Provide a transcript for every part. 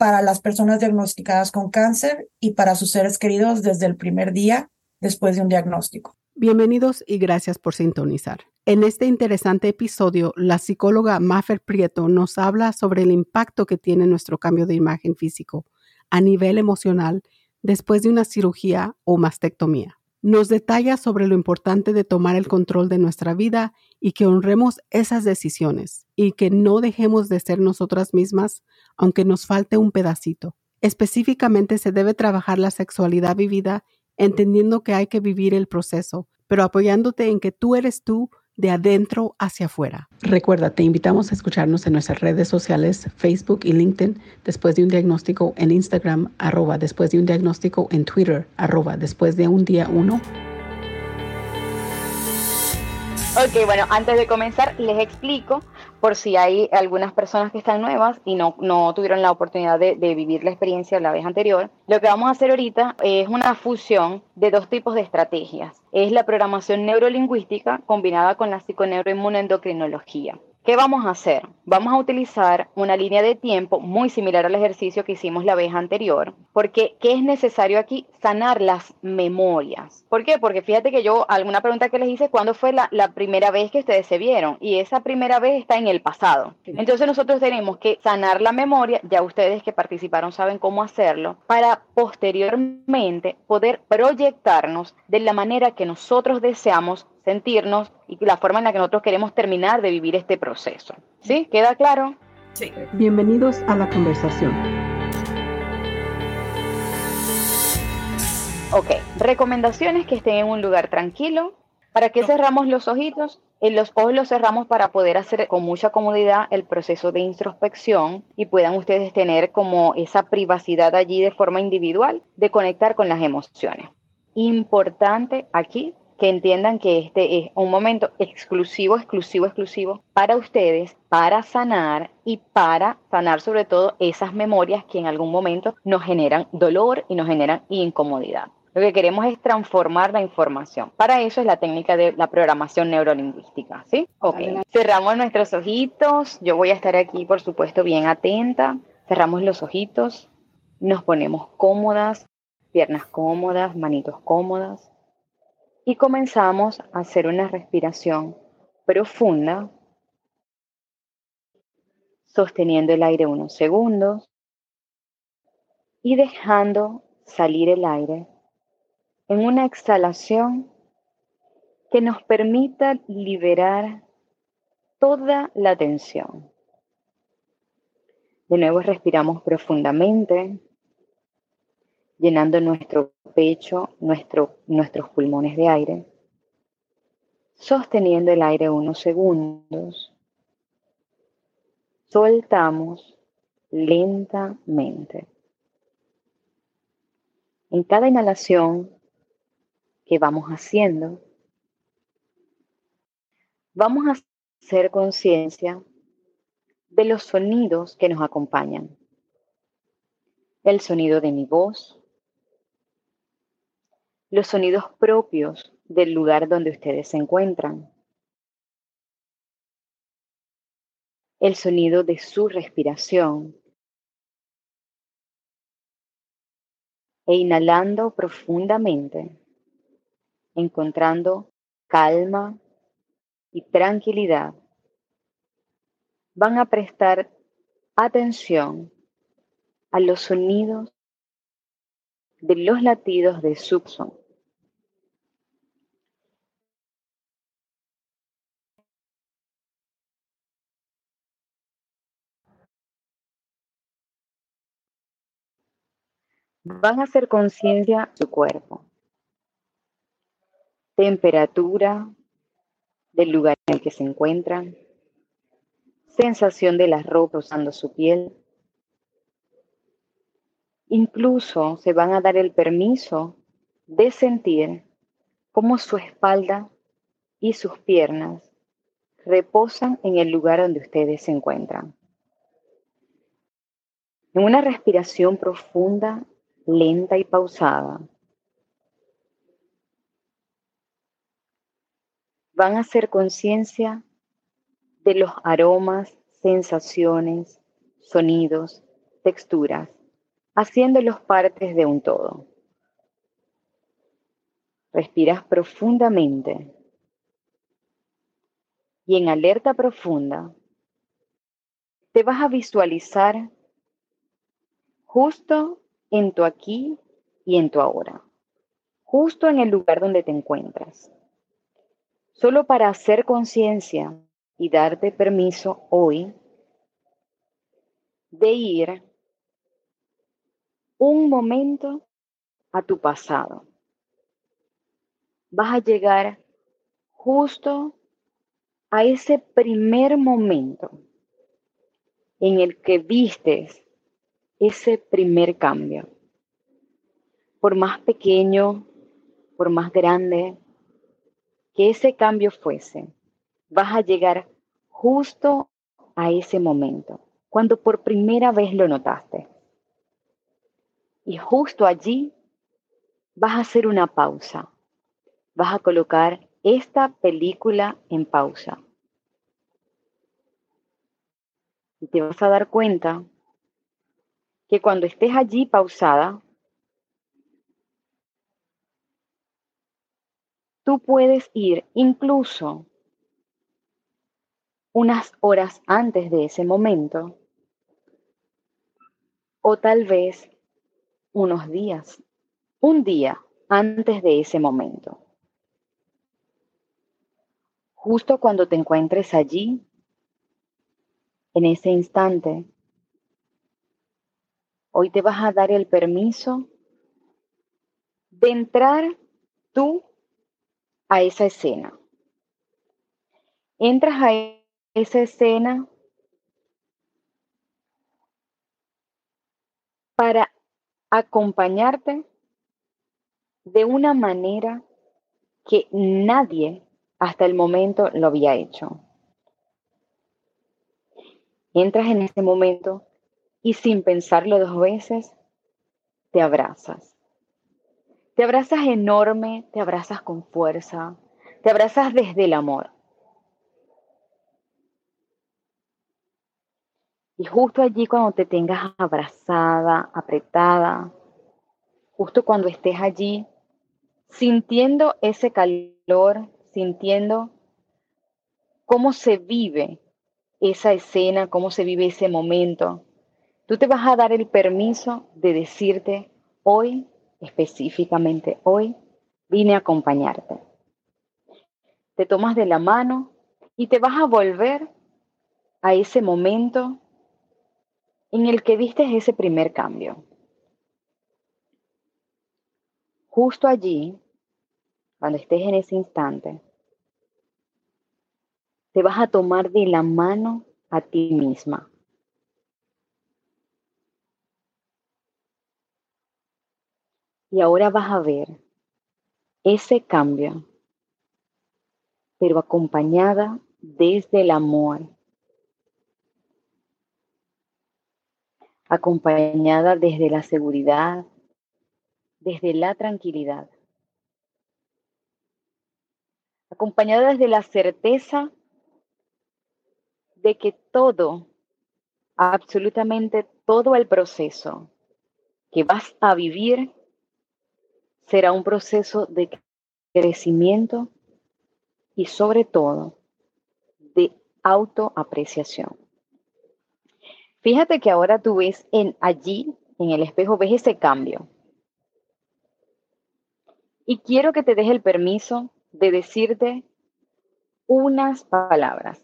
para las personas diagnosticadas con cáncer y para sus seres queridos desde el primer día después de un diagnóstico. Bienvenidos y gracias por sintonizar. En este interesante episodio, la psicóloga Maffer Prieto nos habla sobre el impacto que tiene nuestro cambio de imagen físico a nivel emocional después de una cirugía o mastectomía. Nos detalla sobre lo importante de tomar el control de nuestra vida y que honremos esas decisiones y que no dejemos de ser nosotras mismas aunque nos falte un pedacito. Específicamente se debe trabajar la sexualidad vivida entendiendo que hay que vivir el proceso, pero apoyándote en que tú eres tú de adentro hacia afuera. Recuerda, te invitamos a escucharnos en nuestras redes sociales, Facebook y LinkedIn, después de un diagnóstico en Instagram, arroba después de un diagnóstico en Twitter, arroba después de un día uno Ok, bueno, antes de comenzar les explico por si hay algunas personas que están nuevas y no, no tuvieron la oportunidad de, vivir la experiencia la vez anterior. Lo que vamos a hacer ahorita es una fusión de dos tipos de estrategias. Es la programación neurolingüística combinada con la psiconeuroinmunoendocrinología. ¿Qué vamos a hacer? Vamos a utilizar una línea de tiempo muy similar al ejercicio que hicimos la vez anterior, porque ¿qué es necesario aquí? Sanar las memorias. ¿Por qué? Porque fíjate que yo, alguna pregunta que les hice, ¿cuándo fue la, la primera vez que ustedes se vieron? Y esa primera vez está en el pasado. Entonces nosotros tenemos que sanar la memoria, ya ustedes que participaron saben cómo hacerlo, para posteriormente poder proyectarnos de la manera que nosotros deseamos sentirnos y la forma en la que nosotros queremos terminar de vivir este proceso. ¿Sí? ¿Queda claro? Sí. Bienvenidos a la conversación. Ok, recomendaciones que estén en un lugar tranquilo. ¿Para qué cerramos los ojitos? En los ojos los cerramos para poder hacer con mucha comodidad el proceso de introspección y puedan ustedes tener como esa privacidad allí de forma individual de conectar con las emociones. Importante aquí que entiendan que este es un momento exclusivo, exclusivo, exclusivo para ustedes, para sanar y para sanar sobre todo esas memorias que en algún momento nos generan dolor y nos generan incomodidad. Lo que queremos es transformar la información. Para eso es la técnica de la programación neurolingüística, ¿sí? Ok. Cerramos nuestros ojitos. Yo voy a estar aquí, por supuesto, bien atenta. Cerramos los ojitos. Nos ponemos cómodas, piernas cómodas, manitos cómodas y comenzamos a hacer una respiración profunda, sosteniendo el aire unos segundos y dejando salir el aire en una exhalación que nos permita liberar toda la tensión. De nuevo respiramos profundamente llenando nuestro pecho, nuestro, nuestros pulmones de aire, sosteniendo el aire unos segundos, soltamos lentamente. En cada inhalación que vamos haciendo, vamos a hacer conciencia de los sonidos que nos acompañan. El sonido de mi voz, los sonidos propios del lugar donde ustedes se encuentran. El sonido de su respiración. E inhalando profundamente, encontrando calma y tranquilidad, van a prestar atención a los sonidos de los latidos de su van a hacer conciencia de su cuerpo, temperatura del lugar en el que se encuentran, sensación de la ropa usando su piel, Incluso se van a dar el permiso de sentir cómo su espalda y sus piernas reposan en el lugar donde ustedes se encuentran. En una respiración profunda, lenta y pausada, van a hacer conciencia de los aromas, sensaciones, sonidos, texturas haciéndolos partes de un todo. Respiras profundamente y en alerta profunda te vas a visualizar justo en tu aquí y en tu ahora, justo en el lugar donde te encuentras. Solo para hacer conciencia y darte permiso hoy de ir un momento a tu pasado. Vas a llegar justo a ese primer momento en el que vistes ese primer cambio. Por más pequeño, por más grande que ese cambio fuese, vas a llegar justo a ese momento, cuando por primera vez lo notaste. Y justo allí vas a hacer una pausa. Vas a colocar esta película en pausa. Y te vas a dar cuenta que cuando estés allí pausada, tú puedes ir incluso unas horas antes de ese momento o tal vez unos días, un día antes de ese momento. Justo cuando te encuentres allí, en ese instante, hoy te vas a dar el permiso de entrar tú a esa escena. Entras a esa escena para acompañarte de una manera que nadie hasta el momento lo había hecho. Entras en ese momento y sin pensarlo dos veces, te abrazas. Te abrazas enorme, te abrazas con fuerza, te abrazas desde el amor. Y justo allí cuando te tengas abrazada, apretada, justo cuando estés allí, sintiendo ese calor, sintiendo cómo se vive esa escena, cómo se vive ese momento, tú te vas a dar el permiso de decirte, hoy, específicamente hoy, vine a acompañarte. Te tomas de la mano y te vas a volver a ese momento en el que viste ese primer cambio. Justo allí, cuando estés en ese instante, te vas a tomar de la mano a ti misma. Y ahora vas a ver ese cambio, pero acompañada desde el amor. Acompañada desde la seguridad, desde la tranquilidad, acompañada desde la certeza de que todo, absolutamente todo el proceso que vas a vivir será un proceso de crecimiento y sobre todo de autoapreciación. Fíjate que ahora tú ves en allí, en el espejo, ves ese cambio. Y quiero que te des el permiso de decirte unas palabras.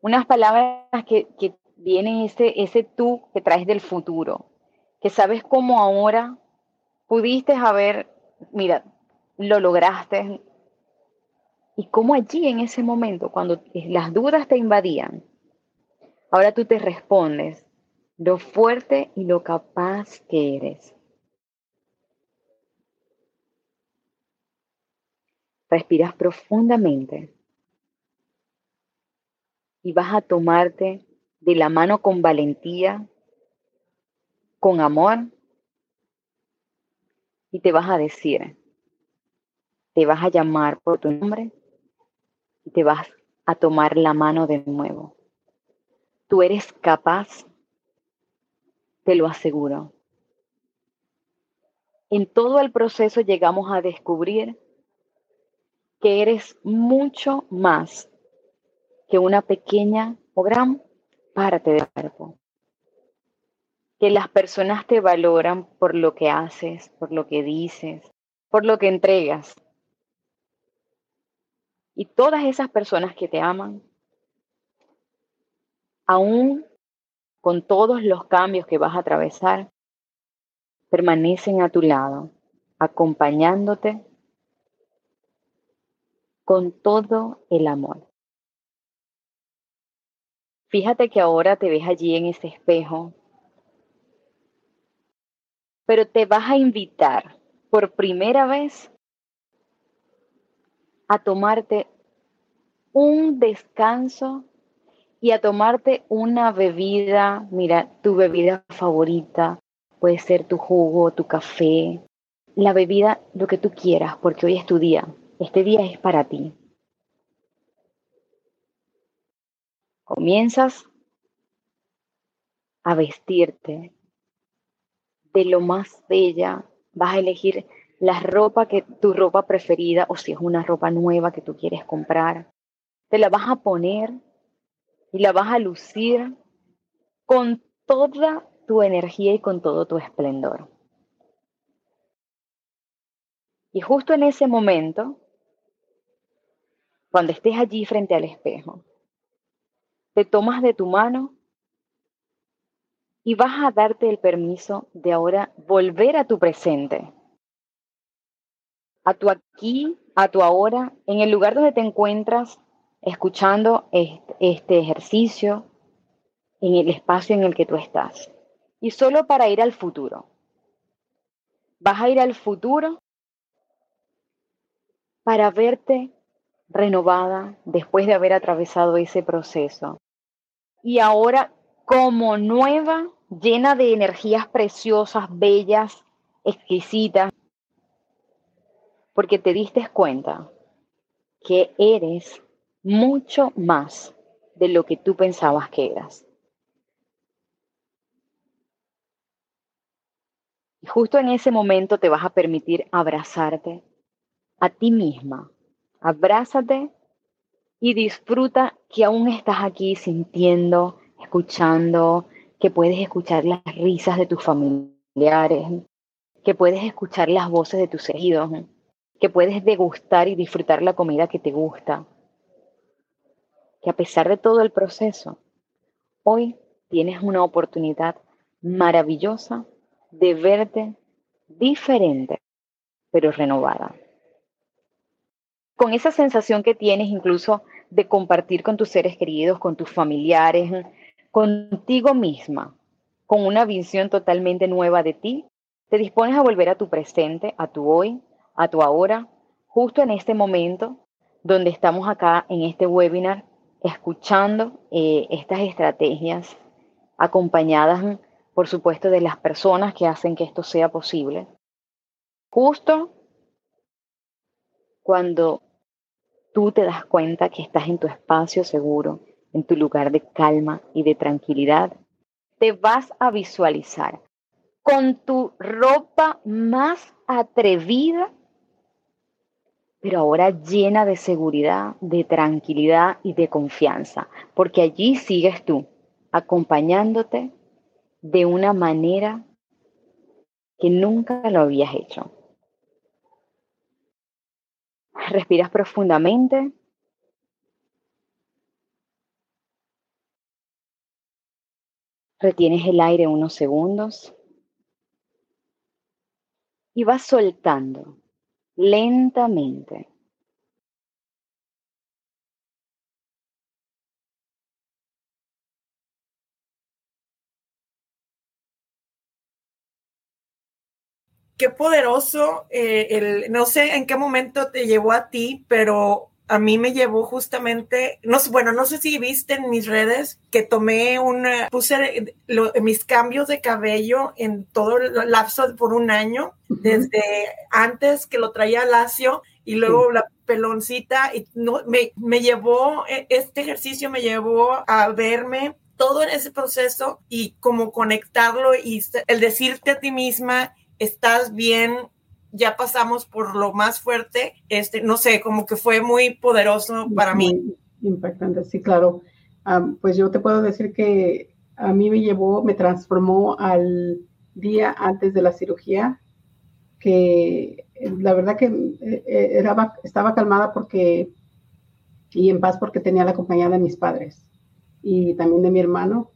Unas palabras que, que vienen ese, ese tú que traes del futuro. Que sabes cómo ahora pudiste haber, mira, lo lograste. Y cómo allí en ese momento, cuando las dudas te invadían, Ahora tú te respondes lo fuerte y lo capaz que eres. Respiras profundamente y vas a tomarte de la mano con valentía, con amor, y te vas a decir, te vas a llamar por tu nombre y te vas a tomar la mano de nuevo. Tú eres capaz, te lo aseguro. En todo el proceso llegamos a descubrir que eres mucho más que una pequeña o gran parte del cuerpo. Que las personas te valoran por lo que haces, por lo que dices, por lo que entregas. Y todas esas personas que te aman, aún con todos los cambios que vas a atravesar, permanecen a tu lado, acompañándote con todo el amor. Fíjate que ahora te ves allí en ese espejo, pero te vas a invitar por primera vez a tomarte un descanso y a tomarte una bebida, mira, tu bebida favorita, puede ser tu jugo, tu café, la bebida, lo que tú quieras, porque hoy es tu día. Este día es para ti. Comienzas a vestirte de lo más bella. Vas a elegir la ropa que tu ropa preferida o si es una ropa nueva que tú quieres comprar. Te la vas a poner y la vas a lucir con toda tu energía y con todo tu esplendor. Y justo en ese momento cuando estés allí frente al espejo, te tomas de tu mano y vas a darte el permiso de ahora volver a tu presente, a tu aquí, a tu ahora, en el lugar donde te encuentras escuchando este, ejercicio, en el espacio en el que tú estás. Y solo para ir al futuro. Vas a ir al futuro para verte renovada después de haber atravesado ese proceso. Y ahora como nueva, llena de energías preciosas, bellas, exquisitas, porque te diste cuenta que eres mucho más de lo que tú pensabas que eras. Y justo en ese momento te vas a permitir abrazarte a ti misma, abrázate y disfruta que aún estás aquí sintiendo, escuchando, que puedes escuchar las risas de tus familiares, que puedes escuchar las voces de tus hijos, que puedes degustar y disfrutar la comida que te gusta. Que a pesar de todo el proceso, hoy tienes una oportunidad maravillosa de verte diferente, pero renovada con esa sensación que tienes incluso de compartir con tus seres queridos, con tus familiares, contigo misma, con una visión totalmente nueva de ti, te dispones a volver a tu presente, a tu hoy, a tu ahora, justo en este momento donde estamos acá en este webinar escuchando eh, estas estrategias acompañadas, por supuesto, de las personas que hacen que esto sea posible. Justo cuando tú te das cuenta que estás en tu espacio seguro, en tu lugar de calma y de tranquilidad, te vas a visualizar con tu ropa más atrevida, pero ahora llena de seguridad, de tranquilidad y de confianza, porque allí sigues tú, acompañándote de una manera que nunca lo habías hecho. Respiras profundamente. Retienes el aire unos segundos y vas soltando lentamente. Qué poderoso, eh, el, no sé en qué momento te llevó a ti, pero a mí me llevó justamente, no bueno, no sé si viste en mis redes que tomé un, puse mis cambios de cabello en todo el lapso por un año, desde antes que lo traía lacio y luego la peloncita, y no, me, me llevó, e, este ejercicio me llevó a verme todo en ese proceso y como conectarlo y el decirte a ti misma, estás bien, ya pasamos por lo más fuerte, este, no sé, como que fue muy poderoso para mí. Impactante, sí, claro. pues yo te puedo decir que a mí me llevó, me transformó al día antes de la cirugía, que la verdad que eh, eh, estaba calmada porque y en paz porque tenía la compañía de mis padres y también de mi hermano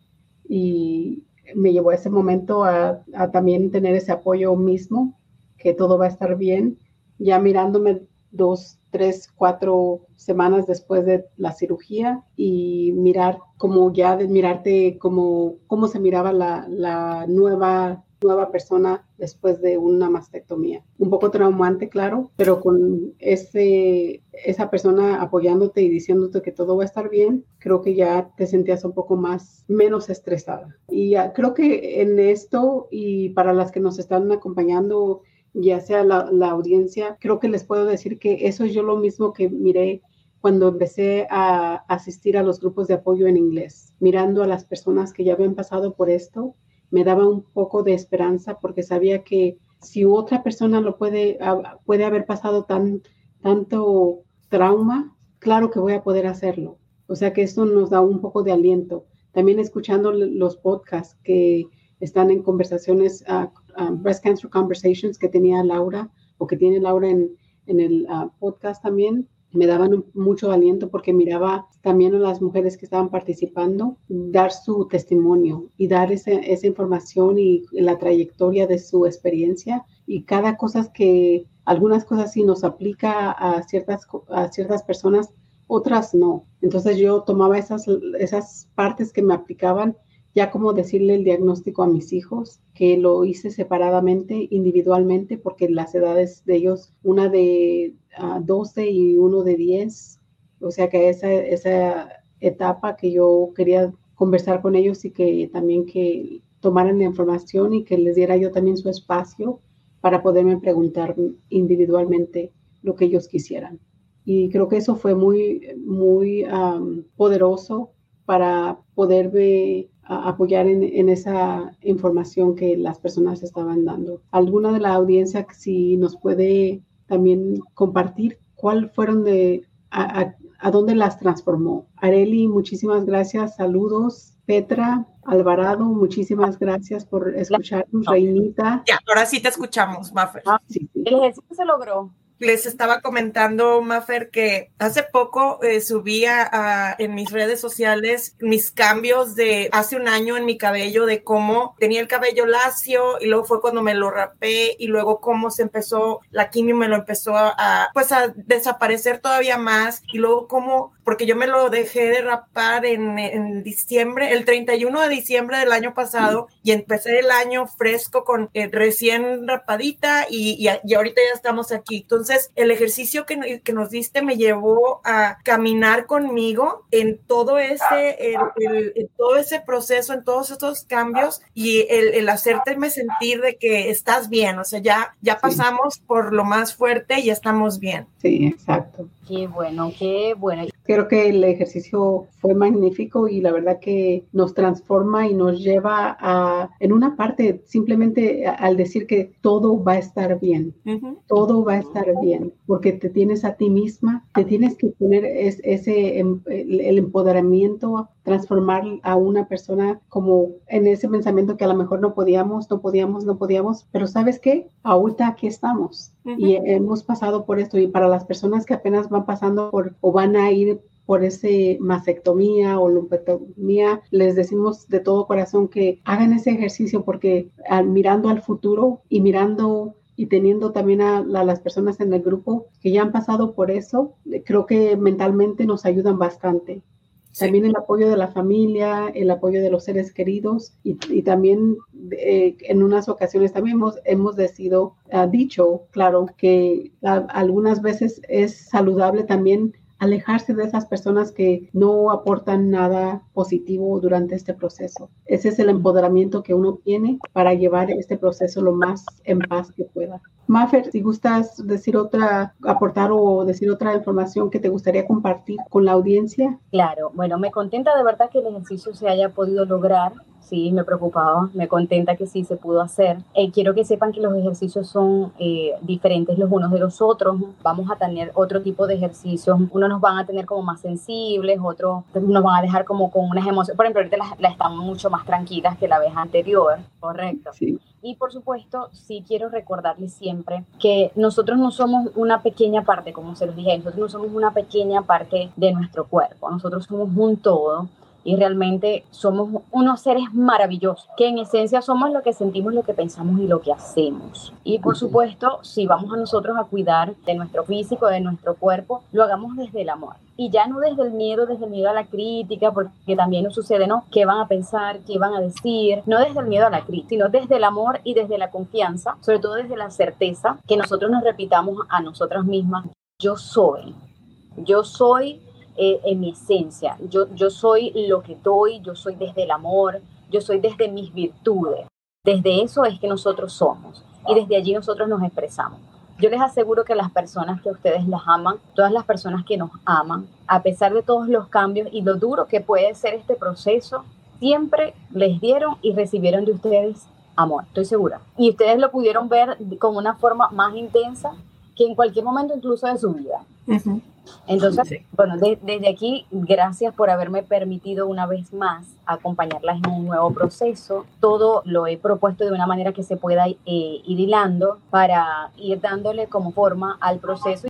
y me llevó a ese momento a, a también tener ese apoyo mismo que todo va a estar bien. Ya mirándome dos, tres, cuatro semanas después de la cirugía y mirar como ya de mirarte como cómo se miraba la, la nueva nueva persona después de una mastectomía. Un poco traumante, claro, pero con ese, esa persona apoyándote y diciéndote que todo va a estar bien, creo que ya te sentías un poco más, menos estresada. Y creo que en esto y para las que nos están acompañando ya sea la, audiencia, creo que les puedo decir que eso es yo lo mismo que miré cuando empecé a asistir a los grupos de apoyo en inglés, mirando a las personas que ya habían pasado por esto, me daba un poco de esperanza porque sabía que si otra persona lo puede, puede haber pasado tan, tanto trauma, claro que voy a poder hacerlo. O sea que esto nos da un poco de aliento. También escuchando los podcasts que están en conversaciones uh, Um, breast Cancer Conversations que tenía Laura o que tiene Laura en, en el uh, podcast también, me daban mucho aliento porque miraba también a las mujeres que estaban participando dar su testimonio y dar esa información y la trayectoria de su experiencia y cada cosa que algunas cosas sí nos aplica a ciertas, a ciertas personas, otras no. Entonces yo tomaba esas, esas partes que me aplicaban ya como decirle el diagnóstico a mis hijos, que lo hice separadamente, individualmente, porque las edades de ellos, una de 12 ah, y uno de 10, o sea que esa, esa etapa que yo quería conversar con ellos y que también que tomaran la información y que les diera yo también su espacio para poderme preguntar individualmente lo que ellos quisieran. Y creo que eso fue muy, muy poderoso para poderme apoyar en, esa información que las personas estaban dando. ¿Alguna de la audiencia si nos puede también compartir cuál fueron de, a, dónde las transformó? Areli, muchísimas gracias, saludos. Petra, Alvarado, muchísimas gracias por escucharnos. Reinita. Ya, ahora sí te escuchamos, Mafer. Ah, El ejercicio se logró les estaba comentando, Mafer, que hace poco eh, subía en mis redes sociales mis cambios de hace un año en mi cabello, de cómo tenía el cabello lacio y luego fue cuando me lo rapé y luego cómo se empezó, la quimio me lo empezó a, pues a desaparecer todavía más y luego cómo, porque yo me lo dejé de rapar en, diciembre, el 31 de diciembre del año pasado y empecé el año fresco con eh, recién rapadita y, y, y ahorita ya estamos aquí. Entonces, entonces, el ejercicio que, que, nos diste me llevó a caminar conmigo en todo ese, el, todo ese proceso, en todos estos cambios y el, el hacerte sentir de que estás bien, o sea, ya, ya pasamos por lo más fuerte y estamos bien. Sí, exacto. Qué bueno, qué bueno. Creo que el ejercicio fue magnífico y la verdad que nos transforma y nos lleva a, en una parte, simplemente al decir que todo va a estar bien, todo va a estar bien, porque te tienes a ti misma, te tienes que poner ese, em, el empoderamiento, transformar a una persona como en ese pensamiento que a lo mejor no podíamos, no podíamos, no podíamos, pero ¿sabes qué? Ahorita aquí estamos y hemos pasado por esto y para las personas que apenas van pasando por o van a ir por ese mastectomía o lumpectomía, les decimos de todo corazón que hagan ese ejercicio porque mirando al futuro y mirando y teniendo también a, las personas en el grupo que ya han pasado por eso, creo que mentalmente nos ayudan bastante. También el apoyo de la familia, el apoyo de los seres queridos y, también eh, en unas ocasiones también hemos, hemos decidido, uh, dicho, claro, que algunas veces es saludable también alejarse de esas personas que no aportan nada positivo durante este proceso. Ese es el empoderamiento que uno tiene para llevar este proceso lo más en paz que pueda. Maffer, si gustas decir otra, aportar o decir otra información que te gustaría compartir con la audiencia. Claro, bueno, me contenta de verdad que el ejercicio se haya podido lograr sí, me preocupaba, me contenta que sí se pudo hacer. Eh, quiero que sepan que los ejercicios son eh, diferentes los unos de los otros. Vamos a tener otro tipo de ejercicios. Unos nos van a tener como más sensibles, otros nos van a dejar como con unas emociones. Por ejemplo, ahorita las, las están mucho más tranquilas que la vez anterior, correcto. Sí. Y por supuesto, sí quiero recordarles siempre que nosotros no somos una pequeña parte, como se los dije, nosotros no somos una pequeña parte de nuestro cuerpo, nosotros somos un todo y realmente somos unos seres maravillosos, que en esencia somos lo que sentimos, lo que pensamos y lo que hacemos. Y por supuesto, si vamos a nosotros a cuidar de nuestro físico, de nuestro cuerpo, lo hagamos desde el amor. Y ya no desde el miedo, desde el miedo a la crítica, porque también nos sucede, ¿no? ¿Qué van a pensar? ¿Qué van a decir? No desde el miedo a la crítica, sino desde el amor y desde la confianza, sobre todo desde la certeza que nosotros nos repitamos a nosotras mismas, yo soy, yo soy eh, en mi esencia. Yo, yo soy lo que doy, yo soy desde el amor, yo soy desde mis virtudes. Desde eso es que nosotros somos y desde allí nosotros nos expresamos. Yo les aseguro que las personas que ustedes las aman, todas las personas que nos aman, a pesar de todos los cambios y lo duro que puede ser este proceso, siempre les dieron y recibieron de ustedes amor, estoy segura. Y ustedes lo pudieron ver con una forma más intensa que en cualquier momento incluso de su vida. Entonces, bueno, desde aquí, gracias por haberme permitido una vez más acompañarlas en un nuevo proceso. Todo lo he propuesto de una manera que se pueda eh, ir hilando para ir dándole como forma al proceso.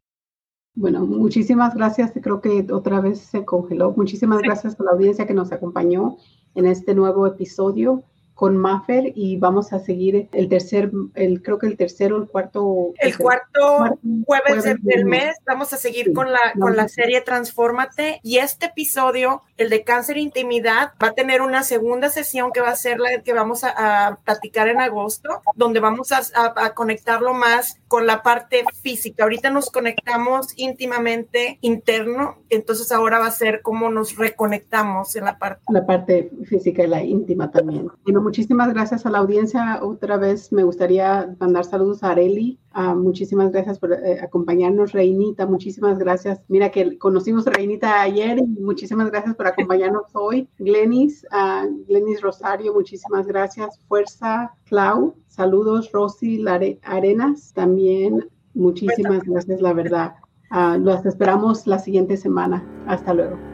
Bueno, muchísimas gracias. Creo que otra vez se congeló. Muchísimas gracias a la audiencia que nos acompañó en este nuevo episodio con Maffer y vamos a seguir el tercer, el, creo que el tercero, el cuarto. El cuarto jueves, del mes, vamos a seguir con, la, con la serie Transfórmate y este episodio, el de cáncer e intimidad, va a tener una segunda sesión que va a ser la que vamos a, platicar en agosto, donde vamos a, a, conectarlo más con la parte física. Ahorita nos conectamos íntimamente interno, entonces ahora va a ser cómo nos reconectamos en la parte. La parte física y la íntima también muchísimas gracias a la audiencia. Otra vez me gustaría mandar saludos a Areli. Ah, muchísimas gracias por eh, acompañarnos, Reinita. Muchísimas gracias. Mira que conocimos a Reinita ayer y muchísimas gracias por acompañarnos hoy. Glenis, uh, Glenis Rosario, muchísimas gracias. Fuerza, Clau. Saludos, Rosy Arenas. También muchísimas gracias, la verdad. Uh, los esperamos la siguiente semana. Hasta luego.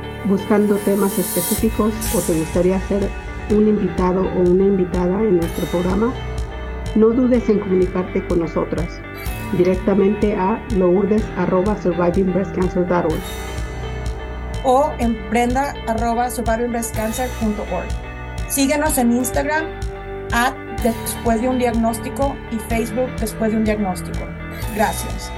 buscando temas específicos o te gustaría ser un invitado o una invitada en nuestro programa, no dudes en comunicarte con nosotras directamente a lourdes.survivingbreastcancer.org o en prenda.survivingbreastcancer.org. Síguenos en Instagram at después de un diagnóstico y Facebook después de un diagnóstico. Gracias.